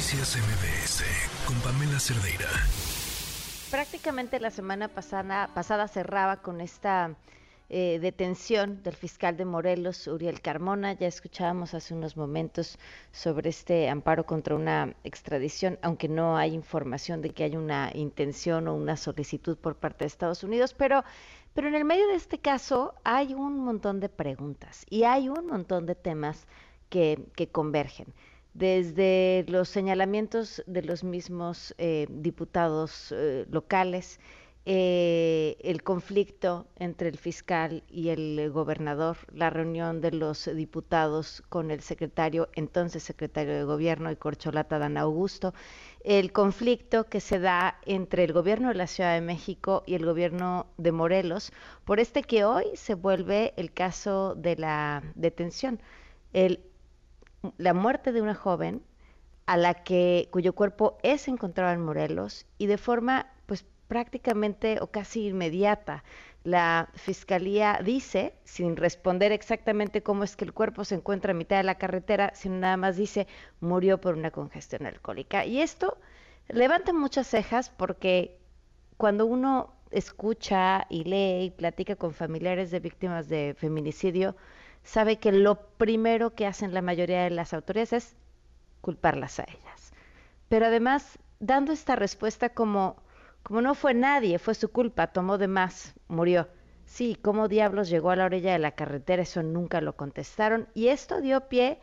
Noticias MBS con Pamela Cerdeira. Prácticamente la semana pasada, cerraba con esta eh, detención del fiscal de Morelos, Uriel Carmona. Ya escuchábamos hace unos momentos sobre este amparo contra una extradición, aunque no hay información de que haya una intención o una solicitud por parte de Estados Unidos, pero pero en el medio de este caso hay un montón de preguntas y hay un montón de temas que convergen. Desde los señalamientos de los mismos eh, diputados eh, locales, eh, el conflicto entre el fiscal y el gobernador, la reunión de los diputados con el secretario, entonces secretario de gobierno y corcholata Dan Augusto, el conflicto que se da entre el gobierno de la Ciudad de México y el gobierno de Morelos, por este que hoy se vuelve el caso de la detención, el, la muerte de una joven a la que cuyo cuerpo es encontrado en Morelos y de forma pues prácticamente o casi inmediata la fiscalía dice, sin responder exactamente cómo es que el cuerpo se encuentra a mitad de la carretera, sino nada más dice murió por una congestión alcohólica. Y esto levanta muchas cejas porque cuando uno escucha y lee y platica con familiares de víctimas de feminicidio, sabe que lo primero que hacen la mayoría de las autoridades es culparlas a ellas. Pero además, dando esta respuesta como como no fue nadie, fue su culpa, tomó de más, murió. Sí, ¿cómo diablos llegó a la orilla de la carretera? Eso nunca lo contestaron. Y esto dio pie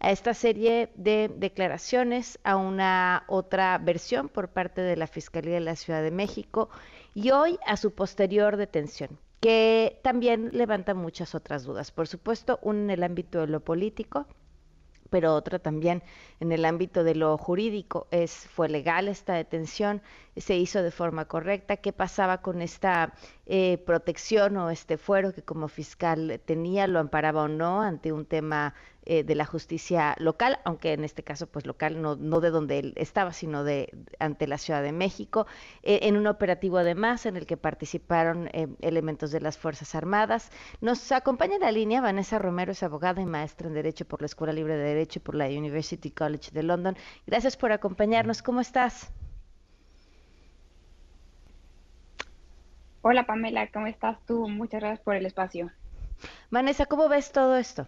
a esta serie de declaraciones, a una otra versión por parte de la Fiscalía de la Ciudad de México y hoy a su posterior detención, que también levanta muchas otras dudas. Por supuesto, una en el ámbito de lo político, pero otra también en el ámbito de lo jurídico. Es, fue legal esta detención, se hizo de forma correcta, qué pasaba con esta eh, protección o este fuero que como fiscal tenía, lo amparaba o no ante un tema eh, de la justicia local, aunque en este caso pues local no, no de donde él estaba, sino de ante la Ciudad de México, eh, en un operativo además en el que participaron elementos de las Fuerzas Armadas. Nos acompaña en la línea Vanessa Romero, es abogada y maestra en Derecho por la Escuela Libre de Derecho y por la University College de London. Gracias por acompañarnos. ¿Cómo estás? Hola Pamela, ¿cómo estás tú? Muchas gracias por el espacio. Vanessa, ¿cómo ves todo esto?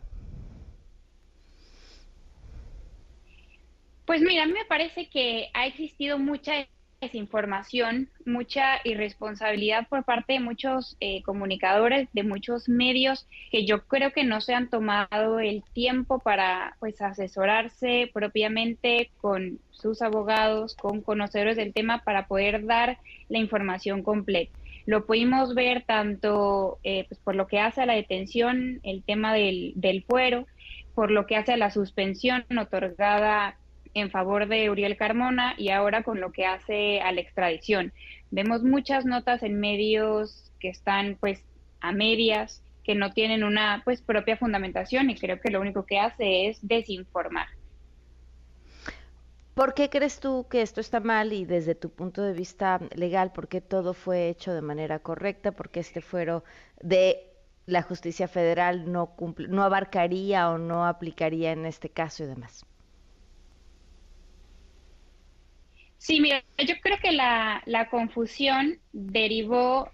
Pues mira, a mí me parece que ha existido mucha desinformación, mucha irresponsabilidad por parte de muchos eh, comunicadores, de muchos medios, que yo creo que no se han tomado el tiempo para pues asesorarse propiamente con sus abogados, con conocedores del tema para poder dar la información completa. Lo pudimos ver tanto eh, pues, por lo que hace a la detención, el tema del, del fuero, por lo que hace a la suspensión otorgada en favor de Uriel Carmona y ahora con lo que hace a la extradición. Vemos muchas notas en medios que están pues a medias, que no tienen una pues propia fundamentación y creo que lo único que hace es desinformar. ¿Por qué crees tú que esto está mal y desde tu punto de vista legal, por qué todo fue hecho de manera correcta, por qué este fuero de la justicia federal no, cumple, no abarcaría o no aplicaría en este caso y demás? Sí, mira, yo creo que la, la confusión derivó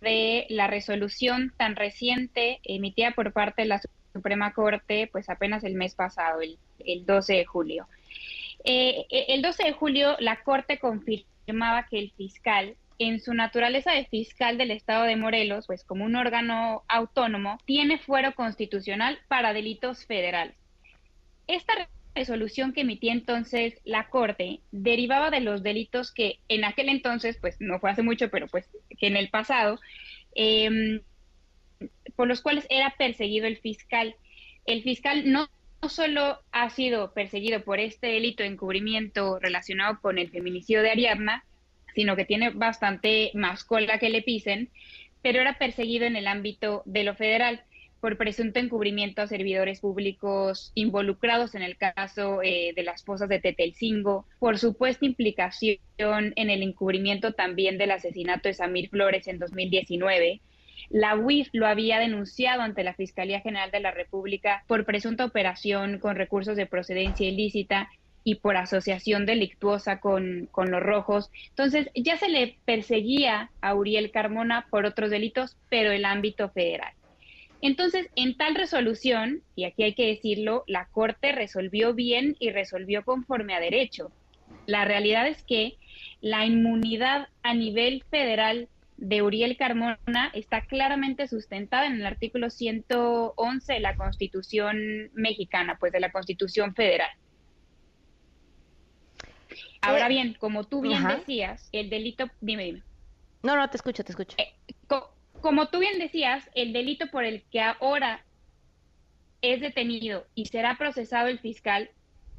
de la resolución tan reciente emitida por parte de la Suprema Corte, pues apenas el mes pasado, el, el 12 de julio. Eh, eh, el 12 de julio la Corte confirmaba que el fiscal, en su naturaleza de fiscal del Estado de Morelos, pues como un órgano autónomo, tiene fuero constitucional para delitos federales. Esta resolución que emitía entonces la Corte derivaba de los delitos que en aquel entonces, pues no fue hace mucho, pero pues que en el pasado, em, por los cuales era perseguido el fiscal. El fiscal no no solo ha sido perseguido por este delito de encubrimiento relacionado con el feminicidio de Ariadna, sino que tiene bastante más cola que le pisen, pero era perseguido en el ámbito de lo federal por presunto encubrimiento a servidores públicos involucrados en el caso eh, de las fosas de Tetelcingo, por supuesta implicación en el encubrimiento también del asesinato de Samir Flores en 2019, la UIF lo había denunciado ante la Fiscalía General de la República por presunta operación con recursos de procedencia ilícita y por asociación delictuosa con, con los rojos. Entonces, ya se le perseguía a Uriel Carmona por otros delitos, pero el ámbito federal. Entonces, en tal resolución, y aquí hay que decirlo, la Corte resolvió bien y resolvió conforme a derecho. La realidad es que la inmunidad a nivel federal de Uriel Carmona está claramente sustentada en el artículo 111 de la Constitución mexicana, pues de la Constitución federal. Ahora eh, bien, como tú bien decías, el delito, dime, dime. No, no, te escucho, te escucho. Eh, como tú bien decías, el delito por el que ahora es detenido y será procesado el fiscal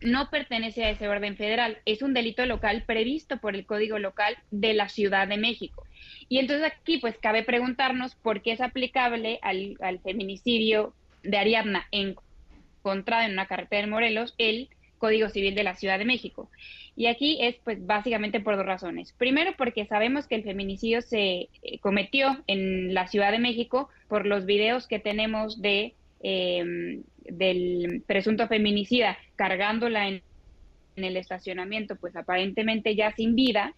no pertenece a ese orden federal, es un delito local previsto por el Código Local de la Ciudad de México. Y entonces aquí pues cabe preguntarnos por qué es aplicable al, feminicidio de Ariadna encontrada en una carretera de Morelos el Código Civil de la Ciudad de México. Y aquí es pues básicamente por dos razones. Primero porque sabemos que el feminicidio se eh, cometió en la Ciudad de México por los videos que tenemos de em, del presunto feminicida cargándola en, en el estacionamiento, pues aparentemente ya sin vida,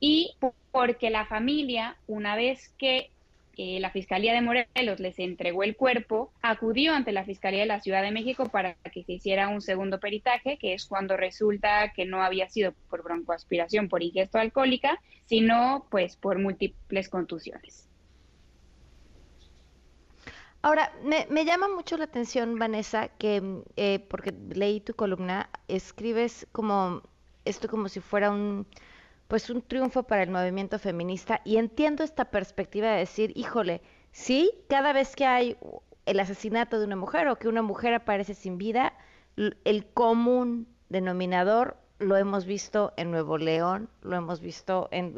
y porque la familia, una vez que eh, la Fiscalía de Morelos les entregó el cuerpo, acudió ante la Fiscalía de la Ciudad de México para que se hiciera un segundo peritaje, que es cuando resulta que no había sido por broncoaspiración, por ingesto alcohólica, sino pues por múltiples contusiones. Ahora, me, llama mucho la atención, Vanessa, que eh, porque leí tu columna, escribes como esto como si fuera un pues un triunfo para el movimiento feminista y entiendo esta perspectiva de decir, híjole, sí, cada vez que hay el asesinato de una mujer o que una mujer aparece sin vida, el común denominador lo hemos visto en Nuevo León, lo hemos visto en,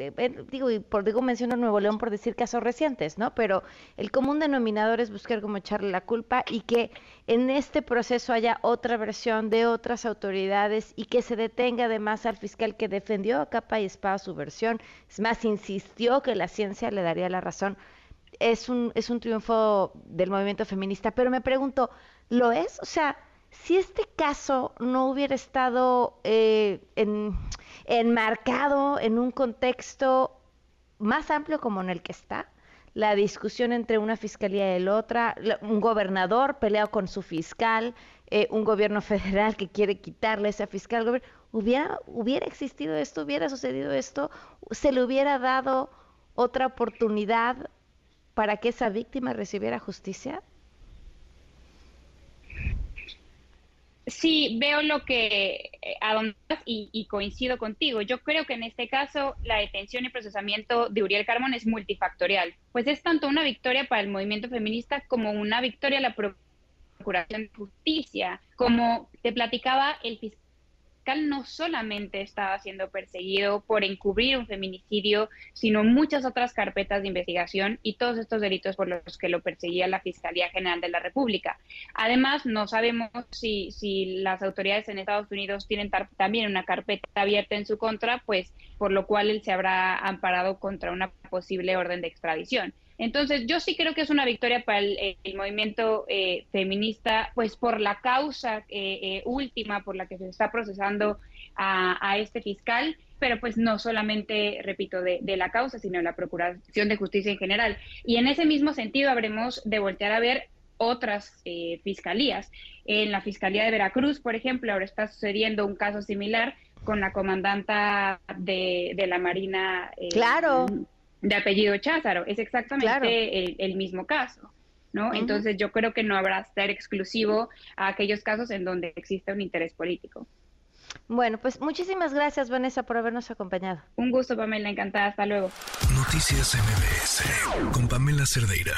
digo, y por digo menciono Nuevo León por decir casos recientes, ¿no? Pero el común denominador es buscar cómo echarle la culpa y que en este proceso haya otra versión de otras autoridades y que se detenga además al fiscal que defendió a capa y espada su versión, es más, insistió que la ciencia le daría la razón. Es un, es un triunfo del movimiento feminista, pero me pregunto, ¿lo es? O sea, si este caso no hubiera estado eh, enmarcado en un contexto más amplio como en el que está, la discusión entre una fiscalía y la otra, un gobernador peleado con su fiscal, eh, un gobierno federal que quiere quitarle ese fiscal, hubiera, hubiera existido esto, hubiera sucedido esto, se le hubiera dado otra oportunidad para que esa víctima recibiera justicia. Sí, veo lo que eh, a y, y, coincido contigo. Yo creo que en este caso la detención y procesamiento de Uriel Carmón es multifactorial, pues es tanto una victoria para el movimiento feminista como una victoria a la Procuración de Justicia. Como te platicaba, el fiscal no solamente estaba siendo perseguido por encubrir un feminicidio, sino muchas otras carpetas de investigación y todos estos delitos por los que lo perseguía la Fiscalía General de la República. Además, no sabemos si, si las autoridades en Estados Unidos tienen también una carpeta abierta en su contra, pues por lo cual él se habrá amparado contra una posible orden de extradición. Entonces, yo sí creo que es una victoria para el, movimiento eh, feminista, pues por la causa eh, eh, última por la que se está procesando a, este fiscal, pero pues no solamente, repito, de, la causa, sino de la Procuración de Justicia en general. Y en ese mismo sentido, habremos de voltear a ver otras fiscalías. En la Fiscalía de Veracruz, por ejemplo, ahora está sucediendo un caso similar con la comandanta de, de la Marina. claro de apellido Cházaro. Es exactamente el, mismo caso. ¿no? Entonces yo creo que no habrá ser exclusivo a aquellos casos en donde existe un interés político. Bueno, pues muchísimas gracias Vanessa por habernos acompañado. Un gusto Pamela, encantada, hasta luego. Noticias MBS con Pamela Cerdeira.